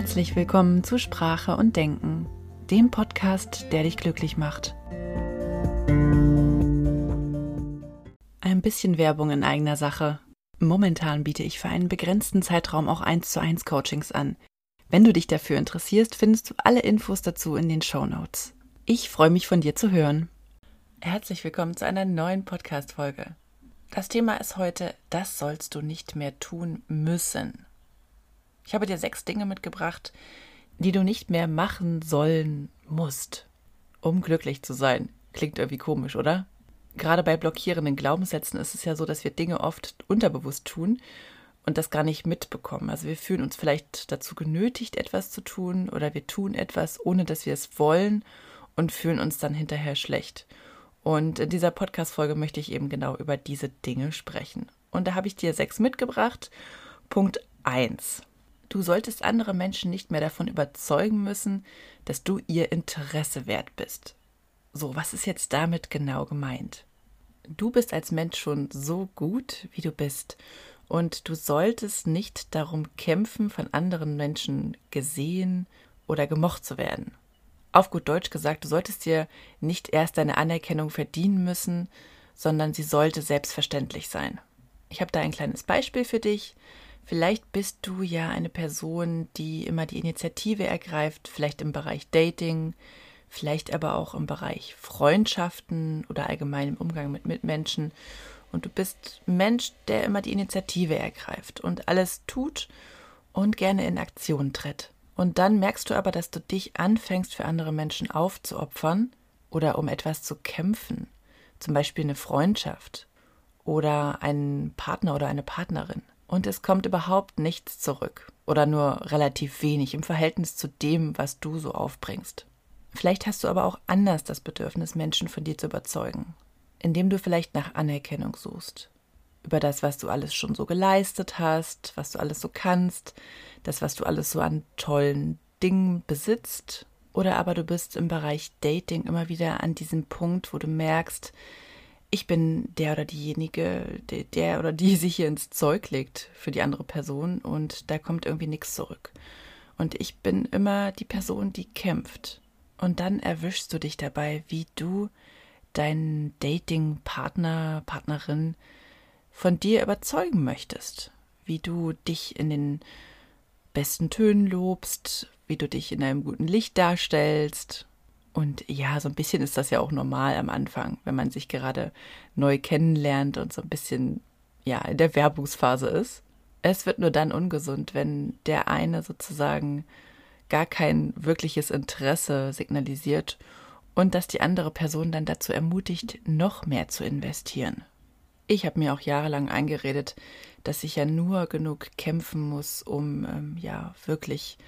Herzlich willkommen zu Sprache und Denken, dem Podcast, der dich glücklich macht. Ein bisschen Werbung in eigener Sache. Momentan biete ich für einen begrenzten Zeitraum auch 1 zu 1 Coachings an. Wenn du dich dafür interessierst, findest du alle Infos dazu in den Show Notes. Ich freue mich von dir zu hören. Herzlich willkommen zu einer neuen Podcast-Folge. Das Thema ist heute, das sollst du nicht mehr tun müssen. Ich habe dir sechs Dinge mitgebracht, die du nicht mehr machen sollen musst, um glücklich zu sein. Klingt irgendwie komisch, oder? Gerade bei blockierenden Glaubenssätzen ist es ja so, dass wir Dinge oft unterbewusst tun und das gar nicht mitbekommen. Also wir fühlen uns vielleicht dazu genötigt, etwas zu tun oder wir tun etwas, ohne dass wir es wollen und fühlen uns dann hinterher schlecht. Und in dieser Podcast-Folge möchte ich eben genau über diese Dinge sprechen. Und da habe ich dir sechs mitgebracht. Punkt 1. Du solltest andere Menschen nicht mehr davon überzeugen müssen, dass du ihr Interesse wert bist. So, was ist jetzt damit genau gemeint? Du bist als Mensch schon so gut, wie du bist, und du solltest nicht darum kämpfen, von anderen Menschen gesehen oder gemocht zu werden. Auf gut Deutsch gesagt, du solltest dir nicht erst deine Anerkennung verdienen müssen, sondern sie sollte selbstverständlich sein. Ich habe da ein kleines Beispiel für dich. Vielleicht bist du ja eine Person, die immer die Initiative ergreift, vielleicht im Bereich Dating, vielleicht aber auch im Bereich Freundschaften oder allgemein im Umgang mit Mitmenschen. Und du bist Mensch, der immer die Initiative ergreift und alles tut und gerne in Aktion tritt. Und dann merkst du aber, dass du dich anfängst, für andere Menschen aufzuopfern oder um etwas zu kämpfen. Zum Beispiel eine Freundschaft oder einen Partner oder eine Partnerin und es kommt überhaupt nichts zurück oder nur relativ wenig im Verhältnis zu dem, was du so aufbringst. Vielleicht hast du aber auch anders das Bedürfnis, Menschen von dir zu überzeugen, indem du vielleicht nach Anerkennung suchst. Über das, was du alles schon so geleistet hast, was du alles so kannst, das, was du alles so an tollen Dingen besitzt. Oder aber du bist im Bereich Dating immer wieder an diesem Punkt, wo du merkst, ich bin der oder diejenige, der, der oder die sich hier ins Zeug legt für die andere Person und da kommt irgendwie nichts zurück. Und ich bin immer die Person, die kämpft. Und dann erwischst du dich dabei, wie du deinen Dating-Partner, Partnerin von dir überzeugen möchtest. Wie du dich in den besten Tönen lobst, wie du dich in einem guten Licht darstellst und ja, so ein bisschen ist das ja auch normal am Anfang, wenn man sich gerade neu kennenlernt und so ein bisschen ja in der Werbungsphase ist. Es wird nur dann ungesund, wenn der eine sozusagen gar kein wirkliches Interesse signalisiert und dass die andere Person dann dazu ermutigt, noch mehr zu investieren. Ich habe mir auch jahrelang eingeredet, dass ich ja nur genug kämpfen muss, um ähm, ja wirklich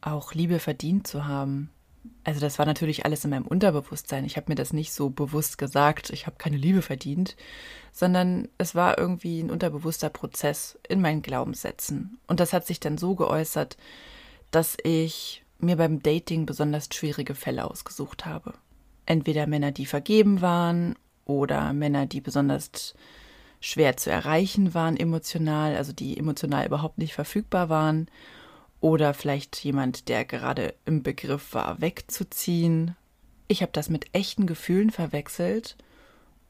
auch Liebe verdient zu haben also das war natürlich alles in meinem Unterbewusstsein. Ich habe mir das nicht so bewusst gesagt, ich habe keine Liebe verdient, sondern es war irgendwie ein unterbewusster Prozess in meinen Glaubenssätzen. Und das hat sich dann so geäußert, dass ich mir beim Dating besonders schwierige Fälle ausgesucht habe. Entweder Männer, die vergeben waren oder Männer, die besonders schwer zu erreichen waren emotional, also die emotional überhaupt nicht verfügbar waren oder vielleicht jemand, der gerade im Begriff war, wegzuziehen. Ich habe das mit echten Gefühlen verwechselt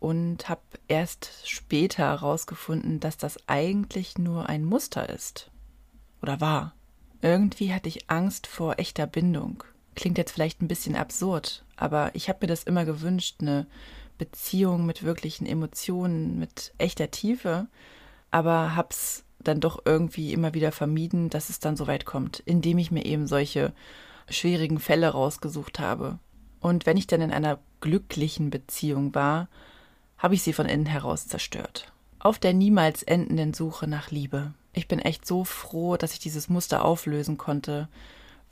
und habe erst später herausgefunden, dass das eigentlich nur ein Muster ist. Oder war. Irgendwie hatte ich Angst vor echter Bindung. Klingt jetzt vielleicht ein bisschen absurd, aber ich habe mir das immer gewünscht, eine Beziehung mit wirklichen Emotionen, mit echter Tiefe, aber hab's dann doch irgendwie immer wieder vermieden, dass es dann so weit kommt, indem ich mir eben solche schwierigen Fälle rausgesucht habe. Und wenn ich dann in einer glücklichen Beziehung war, habe ich sie von innen heraus zerstört. Auf der niemals endenden Suche nach Liebe. Ich bin echt so froh, dass ich dieses Muster auflösen konnte,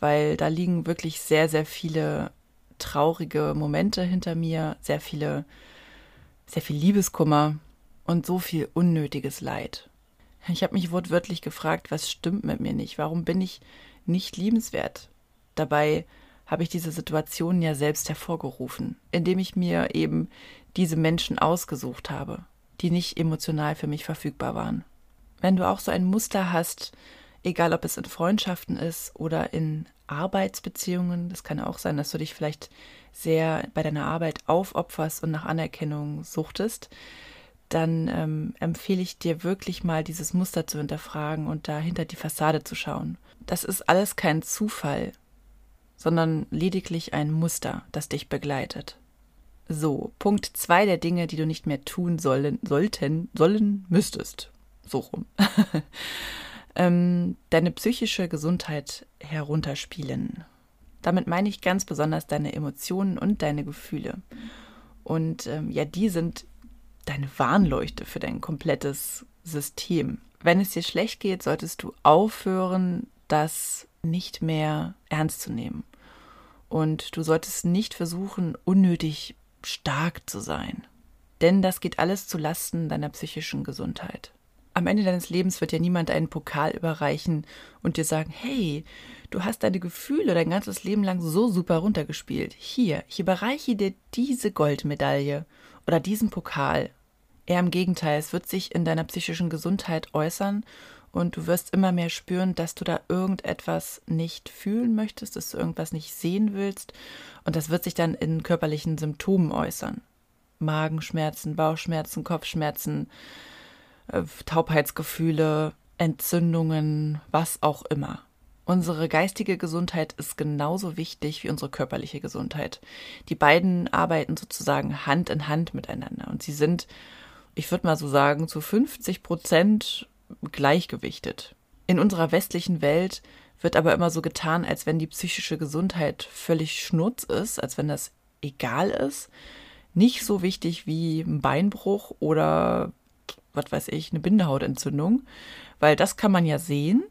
weil da liegen wirklich sehr, sehr viele traurige Momente hinter mir, sehr viele, sehr viel Liebeskummer und so viel unnötiges Leid. Ich habe mich wortwörtlich gefragt, was stimmt mit mir nicht? Warum bin ich nicht liebenswert? Dabei habe ich diese Situation ja selbst hervorgerufen, indem ich mir eben diese Menschen ausgesucht habe, die nicht emotional für mich verfügbar waren. Wenn du auch so ein Muster hast, Egal, ob es in Freundschaften ist oder in Arbeitsbeziehungen. Das kann auch sein, dass du dich vielleicht sehr bei deiner Arbeit aufopferst und nach Anerkennung suchtest. Dann ähm, empfehle ich dir wirklich mal dieses Muster zu hinterfragen und dahinter die Fassade zu schauen. Das ist alles kein Zufall, sondern lediglich ein Muster, das dich begleitet. So, Punkt zwei der Dinge, die du nicht mehr tun sollen, sollten, sollen, müsstest. So rum. ähm, deine psychische Gesundheit herunterspielen. Damit meine ich ganz besonders deine Emotionen und deine Gefühle. Und ähm, ja, die sind deine Warnleuchte für dein komplettes System. Wenn es dir schlecht geht, solltest du aufhören, das nicht mehr ernst zu nehmen. Und du solltest nicht versuchen, unnötig stark zu sein. Denn das geht alles zu Lasten deiner psychischen Gesundheit. Am Ende deines Lebens wird dir niemand einen Pokal überreichen und dir sagen, hey, du hast deine Gefühle dein ganzes Leben lang so super runtergespielt. Hier, ich überreiche dir diese Goldmedaille oder diesen Pokal. Eher im Gegenteil, es wird sich in deiner psychischen Gesundheit äußern und du wirst immer mehr spüren, dass du da irgendetwas nicht fühlen möchtest, dass du irgendwas nicht sehen willst und das wird sich dann in körperlichen Symptomen äußern. Magenschmerzen, Bauchschmerzen, Kopfschmerzen, äh, Taubheitsgefühle, Entzündungen, was auch immer. Unsere geistige Gesundheit ist genauso wichtig wie unsere körperliche Gesundheit. Die beiden arbeiten sozusagen Hand in Hand miteinander und sie sind, ich würde mal so sagen, zu 50 Prozent gleichgewichtet. In unserer westlichen Welt wird aber immer so getan, als wenn die psychische Gesundheit völlig schnurz ist, als wenn das egal ist. Nicht so wichtig wie ein Beinbruch oder was weiß ich, eine Bindehautentzündung, weil das kann man ja sehen.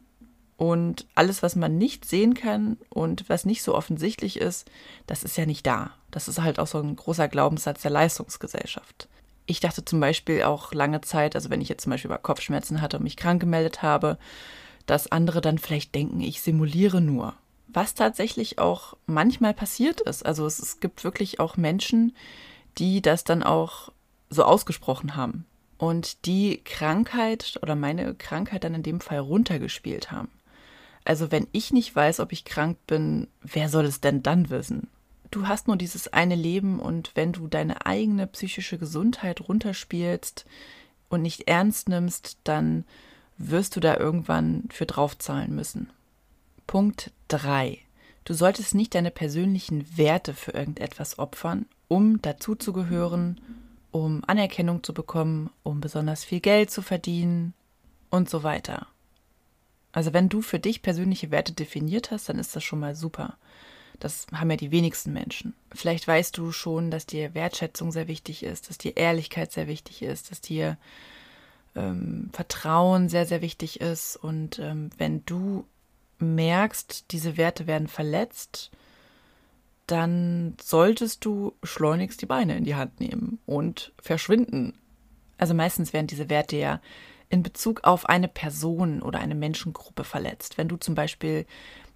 Und alles, was man nicht sehen kann und was nicht so offensichtlich ist, das ist ja nicht da. Das ist halt auch so ein großer Glaubenssatz der Leistungsgesellschaft. Ich dachte zum Beispiel auch lange Zeit, also wenn ich jetzt zum Beispiel über Kopfschmerzen hatte und mich krank gemeldet habe, dass andere dann vielleicht denken, ich simuliere nur. Was tatsächlich auch manchmal passiert ist. Also es, es gibt wirklich auch Menschen, die das dann auch so ausgesprochen haben und die Krankheit oder meine Krankheit dann in dem Fall runtergespielt haben. Also wenn ich nicht weiß, ob ich krank bin, wer soll es denn dann wissen? Du hast nur dieses eine Leben und wenn du deine eigene psychische Gesundheit runterspielst und nicht ernst nimmst, dann wirst du da irgendwann für draufzahlen müssen. Punkt 3. Du solltest nicht deine persönlichen Werte für irgendetwas opfern, um dazuzugehören um Anerkennung zu bekommen, um besonders viel Geld zu verdienen und so weiter. Also wenn du für dich persönliche Werte definiert hast, dann ist das schon mal super. Das haben ja die wenigsten Menschen. Vielleicht weißt du schon, dass dir Wertschätzung sehr wichtig ist, dass dir Ehrlichkeit sehr wichtig ist, dass dir ähm, Vertrauen sehr, sehr wichtig ist. Und ähm, wenn du merkst, diese Werte werden verletzt, dann solltest du schleunigst die Beine in die Hand nehmen und verschwinden. Also meistens werden diese Werte ja in Bezug auf eine Person oder eine Menschengruppe verletzt. Wenn du zum Beispiel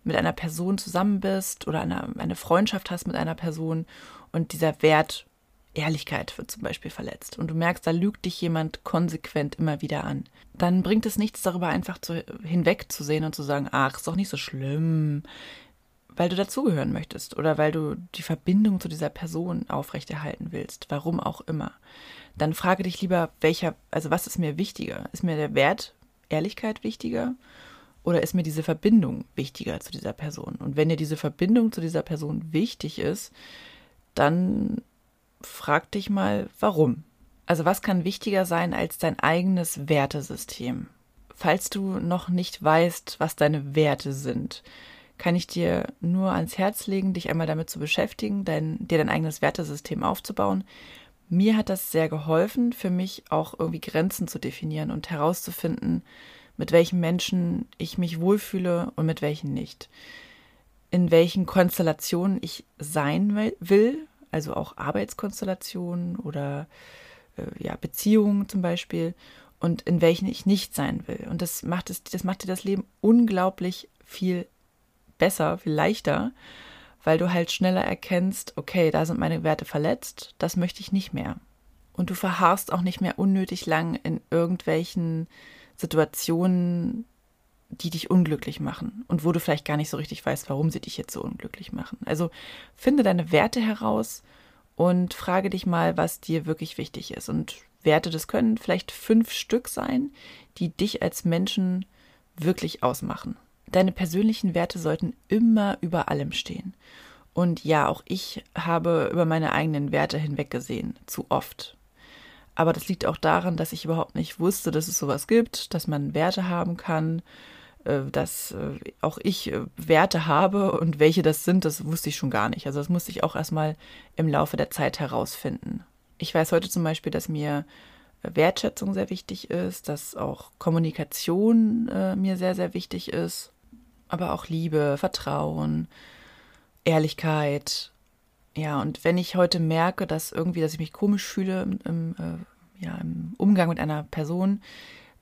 mit einer Person zusammen bist oder eine, eine Freundschaft hast mit einer Person und dieser Wert Ehrlichkeit wird zum Beispiel verletzt und du merkst, da lügt dich jemand konsequent immer wieder an, dann bringt es nichts darüber einfach zu, hinwegzusehen und zu sagen, ach, ist doch nicht so schlimm, weil du dazugehören möchtest oder weil du die Verbindung zu dieser Person aufrechterhalten willst, warum auch immer, dann frage dich lieber, welcher, also was ist mir wichtiger? Ist mir der Wert Ehrlichkeit wichtiger oder ist mir diese Verbindung wichtiger zu dieser Person? Und wenn dir diese Verbindung zu dieser Person wichtig ist, dann frag dich mal, warum? Also was kann wichtiger sein als dein eigenes Wertesystem? Falls du noch nicht weißt, was deine Werte sind, kann ich dir nur ans Herz legen, dich einmal damit zu beschäftigen, dein, dir dein eigenes Wertesystem aufzubauen. Mir hat das sehr geholfen, für mich auch irgendwie Grenzen zu definieren und herauszufinden, mit welchen Menschen ich mich wohlfühle und mit welchen nicht. In welchen Konstellationen ich sein will, also auch Arbeitskonstellationen oder äh, ja, Beziehungen zum Beispiel, und in welchen ich nicht sein will. Und das macht es, das macht dir das Leben unglaublich viel besser, viel leichter, weil du halt schneller erkennst, okay, da sind meine Werte verletzt, das möchte ich nicht mehr. Und du verharrst auch nicht mehr unnötig lang in irgendwelchen Situationen, die dich unglücklich machen und wo du vielleicht gar nicht so richtig weißt, warum sie dich jetzt so unglücklich machen. Also finde deine Werte heraus und frage dich mal, was dir wirklich wichtig ist. Und Werte, das können vielleicht fünf Stück sein, die dich als Menschen wirklich ausmachen. Deine persönlichen Werte sollten immer über allem stehen. Und ja, auch ich habe über meine eigenen Werte hinweggesehen, zu oft. Aber das liegt auch daran, dass ich überhaupt nicht wusste, dass es sowas gibt, dass man Werte haben kann, äh, dass äh, auch ich äh, Werte habe und welche das sind, das wusste ich schon gar nicht. Also das musste ich auch erstmal im Laufe der Zeit herausfinden. Ich weiß heute zum Beispiel, dass mir Wertschätzung sehr wichtig ist, dass auch Kommunikation mir sehr, sehr wichtig ist, aber auch Liebe, Vertrauen, Ehrlichkeit. Ja, und wenn ich heute merke, dass irgendwie, dass ich mich komisch fühle im, im, äh, ja, im Umgang mit einer Person,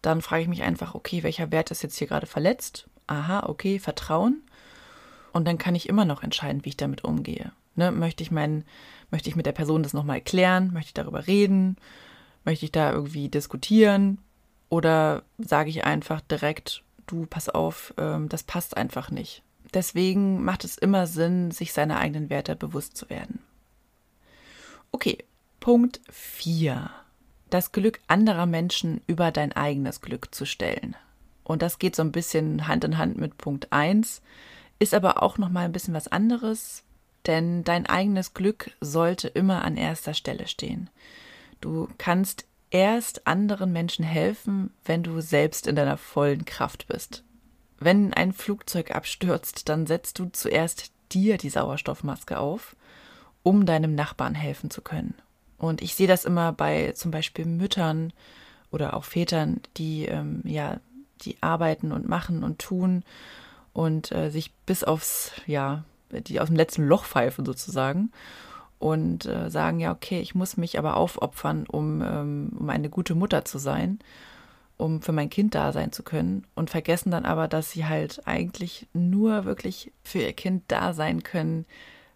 dann frage ich mich einfach, okay, welcher Wert ist jetzt hier gerade verletzt? Aha, okay, Vertrauen. Und dann kann ich immer noch entscheiden, wie ich damit umgehe. Ne, möchte ich mein, möchte ich mit der Person das nochmal erklären? Möchte ich darüber reden? Möchte ich da irgendwie diskutieren? Oder sage ich einfach direkt, du, pass auf, ähm, das passt einfach nicht. Deswegen macht es immer Sinn, sich seiner eigenen Werte bewusst zu werden. Okay, Punkt 4. Das Glück anderer Menschen über dein eigenes Glück zu stellen. Und das geht so ein bisschen Hand in Hand mit Punkt 1, ist aber auch noch mal ein bisschen was anderes, denn dein eigenes Glück sollte immer an erster Stelle stehen. Du kannst erst anderen Menschen helfen, wenn du selbst in deiner vollen Kraft bist. Wenn ein Flugzeug abstürzt, dann setzt du zuerst dir die Sauerstoffmaske auf, um deinem Nachbarn helfen zu können. Und ich sehe das immer bei zum Beispiel Müttern oder auch Vätern, die ähm, ja, die arbeiten und machen und tun und äh, sich bis aufs, ja, die aus dem letzten Loch pfeifen sozusagen und äh, sagen, ja, okay, ich muss mich aber aufopfern, um, ähm, um eine gute Mutter zu sein, um für mein Kind da sein zu können und vergessen dann aber, dass sie halt eigentlich nur wirklich für ihr Kind da sein können,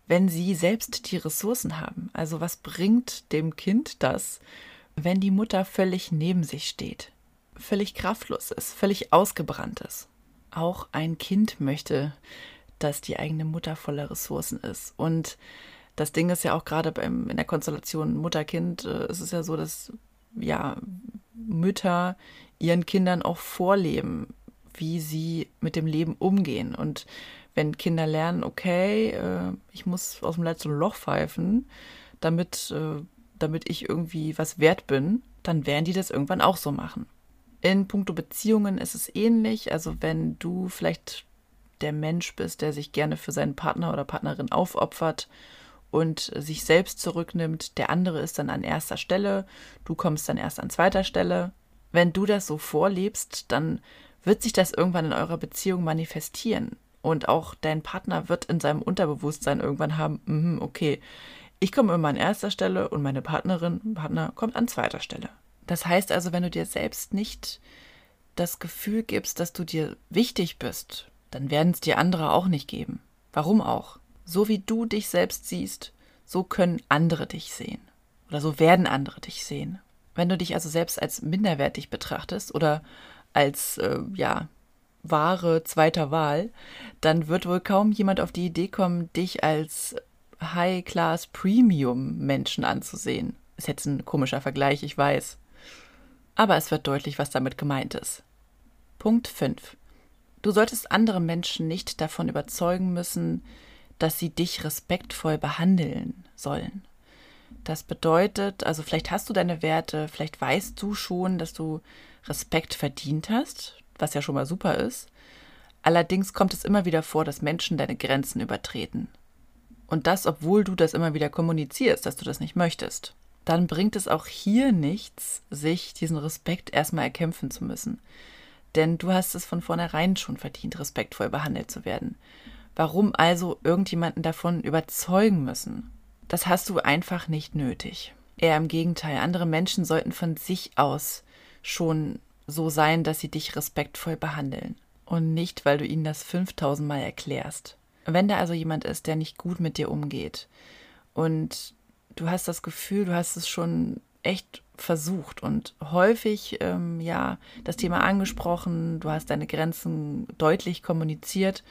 wenn sie selbst die Ressourcen haben. Also was bringt dem Kind das, wenn die Mutter völlig neben sich steht, völlig kraftlos ist, völlig ausgebrannt ist? Auch ein Kind möchte, dass die eigene Mutter voller Ressourcen ist und das Ding ist ja auch gerade beim, in der Konstellation Mutter-Kind, äh, ist es ja so, dass ja Mütter ihren Kindern auch vorleben, wie sie mit dem Leben umgehen. Und wenn Kinder lernen, okay, äh, ich muss aus dem letzten Loch pfeifen, damit, äh, damit ich irgendwie was wert bin, dann werden die das irgendwann auch so machen. In puncto Beziehungen ist es ähnlich. Also wenn du vielleicht der Mensch bist, der sich gerne für seinen Partner oder Partnerin aufopfert und sich selbst zurücknimmt. Der andere ist dann an erster Stelle, du kommst dann erst an zweiter Stelle. Wenn du das so vorlebst, dann wird sich das irgendwann in eurer Beziehung manifestieren. Und auch dein Partner wird in seinem Unterbewusstsein irgendwann haben, mm, okay, ich komme immer an erster Stelle und meine Partnerin, Partner kommt an zweiter Stelle. Das heißt also, wenn du dir selbst nicht das Gefühl gibst, dass du dir wichtig bist, dann werden es dir andere auch nicht geben. Warum auch? So wie du dich selbst siehst, so können andere dich sehen. Oder so werden andere dich sehen. Wenn du dich also selbst als minderwertig betrachtest oder als, äh, ja, wahre zweiter Wahl, dann wird wohl kaum jemand auf die Idee kommen, dich als High-Class Premium-Menschen anzusehen. Ist jetzt ein komischer Vergleich, ich weiß. Aber es wird deutlich, was damit gemeint ist. Punkt 5. Du solltest andere Menschen nicht davon überzeugen müssen, dass sie dich respektvoll behandeln sollen. Das bedeutet, also vielleicht hast du deine Werte, vielleicht weißt du schon, dass du Respekt verdient hast, was ja schon mal super ist. Allerdings kommt es immer wieder vor, dass Menschen deine Grenzen übertreten. Und das, obwohl du das immer wieder kommunizierst, dass du das nicht möchtest. Dann bringt es auch hier nichts, sich diesen Respekt erstmal erkämpfen zu müssen. Denn du hast es von vornherein schon verdient, respektvoll behandelt zu werden. Warum also irgendjemanden davon überzeugen müssen? Das hast du einfach nicht nötig. Eher im Gegenteil, andere Menschen sollten von sich aus schon so sein, dass sie dich respektvoll behandeln. Und nicht, weil du ihnen das 5000 Mal erklärst. Wenn da also jemand ist, der nicht gut mit dir umgeht und du hast das Gefühl, du hast es schon echt versucht und häufig ähm, ja das Thema angesprochen, du hast deine Grenzen deutlich kommuniziert,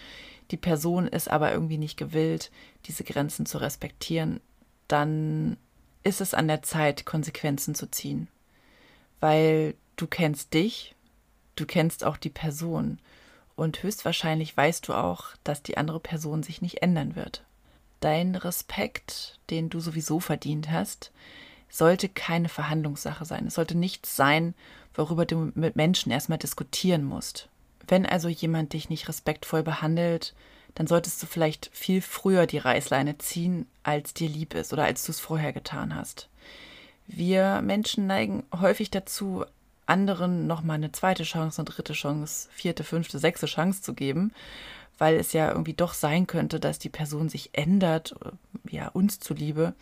die Person ist aber irgendwie nicht gewillt, diese Grenzen zu respektieren, dann ist es an der Zeit, Konsequenzen zu ziehen. Weil du kennst dich, du kennst auch die Person und höchstwahrscheinlich weißt du auch, dass die andere Person sich nicht ändern wird. Dein Respekt, den du sowieso verdient hast, sollte keine Verhandlungssache sein. Es sollte nichts sein, worüber du mit Menschen erstmal diskutieren musst. Wenn also jemand dich nicht respektvoll behandelt, dann solltest du vielleicht viel früher die Reißleine ziehen, als dir lieb ist oder als du es vorher getan hast. Wir Menschen neigen häufig dazu, anderen nochmal eine zweite Chance, eine dritte Chance, vierte, fünfte, sechste Chance zu geben, weil es ja irgendwie doch sein könnte, dass die Person sich ändert, ja, uns zuliebe.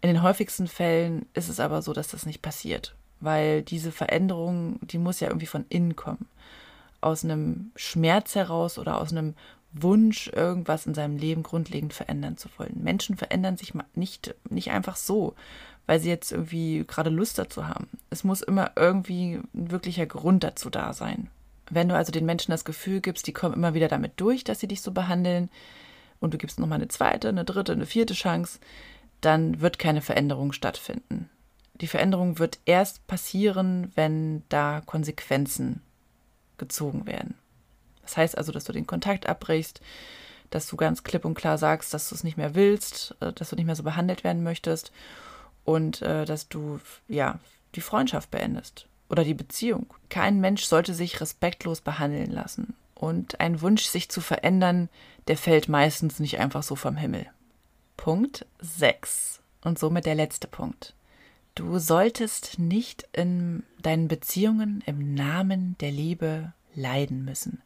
In den häufigsten Fällen ist es aber so, dass das nicht passiert, weil diese Veränderung, die muss ja irgendwie von innen kommen. Aus einem Schmerz heraus oder aus einem Wunsch, irgendwas in seinem Leben grundlegend verändern zu wollen. Menschen verändern sich nicht, nicht einfach so, weil sie jetzt irgendwie gerade Lust dazu haben. Es muss immer irgendwie ein wirklicher Grund dazu da sein. Wenn du also den Menschen das Gefühl gibst, die kommen immer wieder damit durch, dass sie dich so behandeln, und du gibst nochmal eine zweite, eine dritte, eine vierte Chance, dann wird keine Veränderung stattfinden. Die Veränderung wird erst passieren, wenn da Konsequenzen gezogen werden. Das heißt also, dass du den Kontakt abbrichst, dass du ganz klipp und klar sagst, dass du es nicht mehr willst, äh, dass du nicht mehr so behandelt werden möchtest und äh, dass du ja die Freundschaft beendest oder die Beziehung. Kein Mensch sollte sich respektlos behandeln lassen. Und ein Wunsch, sich zu verändern, der fällt meistens nicht einfach so vom Himmel. Punkt 6 und somit der letzte Punkt. Du solltest nicht in deinen Beziehungen im Namen der Liebe leiden müssen.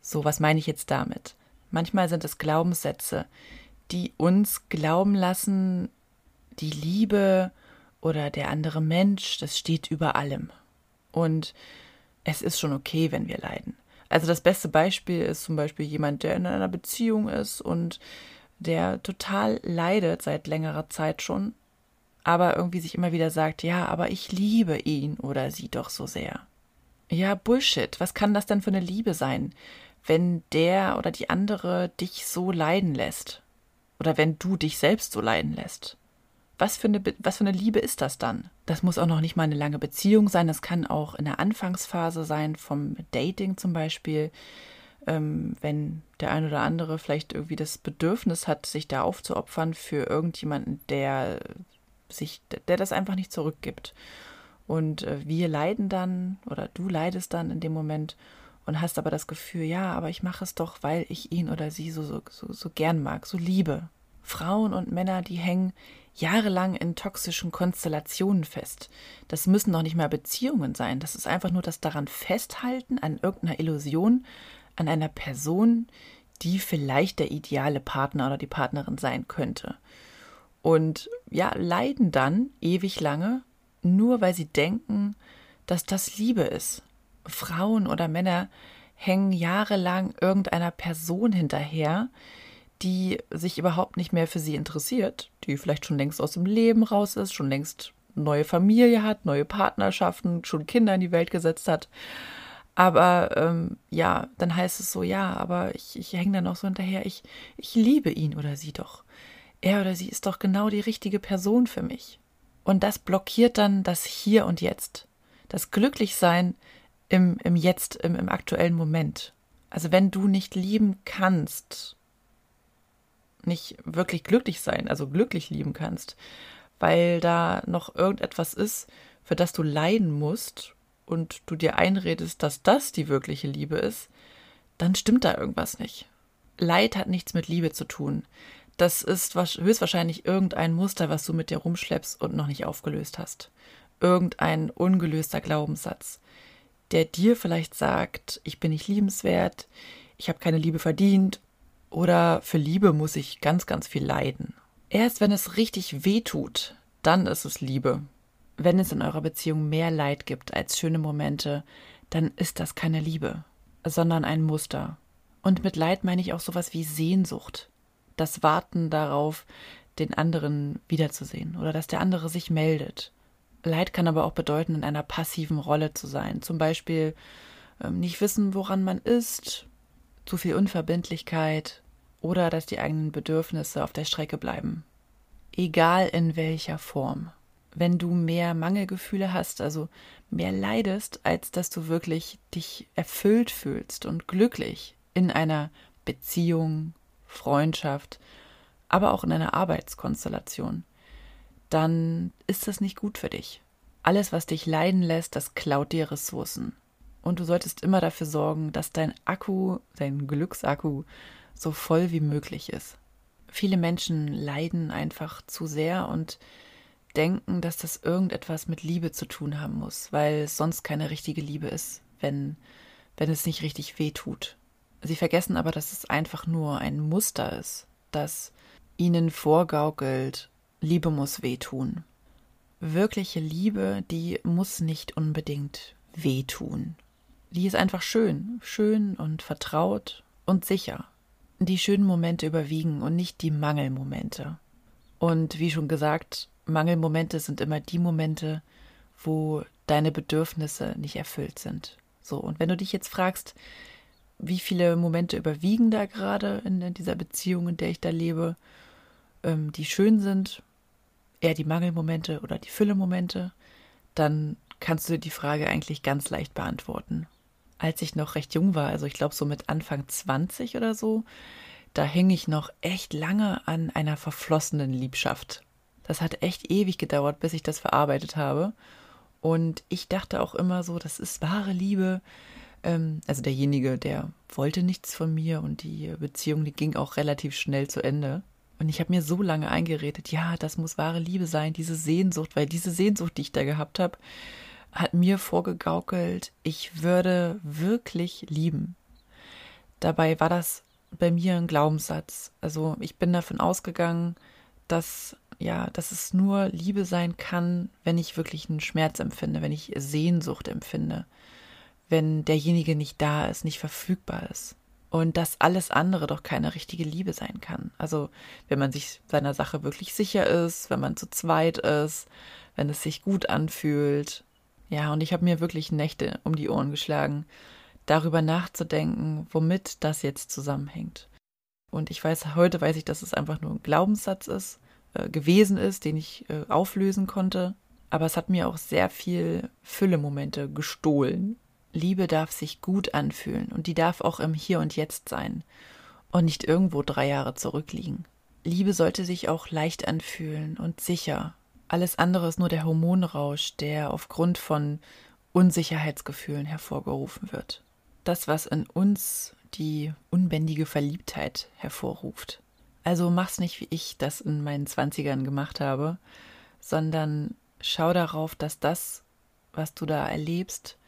So, was meine ich jetzt damit? Manchmal sind es Glaubenssätze, die uns glauben lassen, die Liebe oder der andere Mensch, das steht über allem. Und es ist schon okay, wenn wir leiden. Also das beste Beispiel ist zum Beispiel jemand, der in einer Beziehung ist und der total leidet seit längerer Zeit schon, aber irgendwie sich immer wieder sagt, ja, aber ich liebe ihn oder sie doch so sehr. Ja, Bullshit. Was kann das denn für eine Liebe sein, wenn der oder die andere dich so leiden lässt? Oder wenn du dich selbst so leiden lässt? Was für, eine, was für eine Liebe ist das dann? Das muss auch noch nicht mal eine lange Beziehung sein. Das kann auch in der Anfangsphase sein, vom Dating zum Beispiel ähm, wenn der ein oder andere vielleicht irgendwie das Bedürfnis hat, sich da aufzuopfern für irgendjemanden, der sich, der das einfach nicht zurückgibt. Und äh, wir leiden dann oder du leidest dann in dem Moment und hast aber das Gefühl, ja, aber ich mache es doch, weil ich ihn oder sie so, so, so, so gern mag, so liebe. Frauen und Männer, die hängen jahrelang in toxischen Konstellationen fest. Das müssen doch nicht mehr Beziehungen sein. Das ist einfach nur das daran festhalten an irgendeiner Illusion, an einer Person, die vielleicht der ideale Partner oder die Partnerin sein könnte. Und ja, leiden dann ewig lange, nur weil sie denken, dass das Liebe ist. Frauen oder Männer hängen jahrelang irgendeiner Person hinterher, die sich überhaupt nicht mehr für sie interessiert, die vielleicht schon längst aus dem Leben raus ist, schon längst neue Familie hat, neue Partnerschaften, schon Kinder in die Welt gesetzt hat aber ähm, ja, dann heißt es so, ja, aber ich, ich hänge da noch so hinterher, ich, ich liebe ihn oder sie doch. Er oder sie ist doch genau die richtige Person für mich. Und das blockiert dann das Hier und Jetzt. Das Glücklichsein im, im Jetzt, im, im aktuellen Moment. Also wenn du nicht lieben kannst, nicht wirklich glücklich sein, also glücklich lieben kannst, weil da noch irgendetwas ist, für das du leiden musst und du dir einredest, dass das die wirkliche Liebe ist, dann stimmt da irgendwas nicht. Leid hat nichts mit Liebe zu tun. Das ist höchstwahrscheinlich irgendein Muster, was du mit dir rumschleppst und noch nicht aufgelöst hast. Irgendein ungelöster Glaubenssatz, der dir vielleicht sagt, ich bin nicht liebenswert, ich habe keine Liebe verdient oder für Liebe muss ich ganz, ganz viel leiden. Erst wenn es richtig weh tut, dann ist es Liebe wenn es in eurer Beziehung mehr Leid gibt als schöne Momente, dann ist das keine Liebe, sondern ein Muster. Und mit Leid meine ich auch sowas wie Sehnsucht. Das Warten darauf, den anderen wiederzusehen oder dass der andere sich meldet. Leid kann aber auch bedeuten, in einer passiven Rolle zu sein. Zum Beispiel ähm, nicht wissen, woran man ist, zu viel Unverbindlichkeit oder dass die eigenen Bedürfnisse auf der Strecke bleiben. Egal in welcher Form. Wenn du mehr Mangelgefühle hast, also mehr leidest, als dass du wirklich dich erfüllt fühlst und glücklich in einer Beziehung, Freundschaft, aber auch in einer Arbeitskonstellation, dann ist das nicht gut für dich. Alles, was dich leiden lässt, das klaut dir Ressourcen. Und du solltest immer dafür sorgen, dass dein Akku, dein Glücksakku, so voll wie möglich ist. Viele Menschen leiden einfach zu sehr und denken, dass das irgendetwas mit Liebe zu tun haben muss, weil es sonst keine richtige Liebe ist, wenn, wenn es nicht richtig weh tut. Sie vergessen aber, dass es einfach nur ein Muster ist, das ihnen vorgaukelt, Liebe muss wehtun. Wirkliche Liebe, die muss nicht unbedingt wehtun. Die ist einfach schön, schön und vertraut und sicher. Die schönen Momente überwiegen und nicht die Mangelmomente. Und wie schon gesagt, Mangelmomente sind immer die Momente, wo deine Bedürfnisse nicht erfüllt sind. So, und wenn du dich jetzt fragst, wie viele Momente überwiegen da gerade in, dieser Beziehung, in der ich da lebe, ähm, die schön sind, eher die Mangelmomente oder die Füllemomente, dann kannst du die Frage eigentlich ganz leicht beantworten. Als ich noch recht jung war, also ich glaube so mit Anfang 20 oder so, da hing ich noch echt lange an einer verflossenen Liebschaft. Das hat echt ewig gedauert, bis ich das verarbeitet habe. Und ich dachte auch immer so, das ist wahre Liebe. Ähm, also derjenige, der wollte nichts von mir und die Beziehung, die ging auch relativ schnell zu Ende. Und ich habe mir so lange eingeredet, ja, das muss wahre Liebe sein, diese Sehnsucht, weil diese Sehnsucht, die ich da gehabt habe, hat mir vorgegaukelt, ich würde wirklich lieben. Dabei war das bei mir ein Glaubenssatz. Also ich bin davon ausgegangen, dass ja, dass es nur Liebe sein kann, wenn ich wirklich einen Schmerz empfinde, wenn ich Sehnsucht empfinde, wenn derjenige nicht da ist, nicht verfügbar ist und dass alles andere doch keine richtige Liebe sein kann. Also wenn man sich seiner Sache wirklich sicher ist, wenn man zu zweit ist, wenn es sich gut anfühlt. Ja, und ich habe mir wirklich Nächte um die Ohren geschlagen, darüber nachzudenken, womit das jetzt zusammenhängt. Und ich weiß, heute weiß ich, dass es einfach nur ein Glaubenssatz ist, äh, gewesen ist, den ich äh, auflösen konnte. Aber es hat mir auch sehr viel Füllemomente gestohlen, Liebe darf sich gut anfühlen und die darf auch im Hier und Jetzt sein und nicht irgendwo drei Jahre zurückliegen. Liebe sollte sich auch leicht anfühlen und sicher. Alles andere ist nur der Hormonrausch, der aufgrund von Unsicherheitsgefühlen hervorgerufen wird. Das, was in uns die unbändige Verliebtheit hervorruft. Also mach's nicht, wie ich das in meinen Zwanzigern gemacht habe, sondern schau darauf, dass das, was du da erlebst,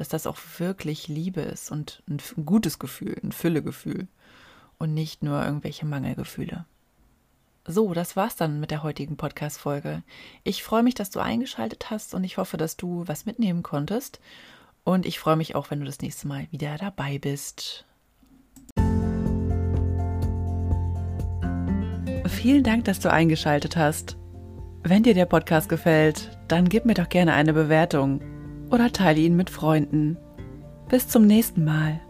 dass das auch wirklich Liebe ist und ein gutes Gefühl, ein Füllegefühl und nicht nur irgendwelche Mangelgefühle. So, das war's dann mit der heutigen Podcast-Folge. Ich freue mich, dass du eingeschaltet hast und ich hoffe, dass du was mitnehmen konntest. Und ich freue mich auch, wenn du das nächste Mal wieder dabei bist. Vielen Dank, dass du eingeschaltet hast. Wenn dir der Podcast gefällt, dann gib mir doch gerne eine Bewertung oder teile ihn mit Freunden. Bis zum nächsten Mal.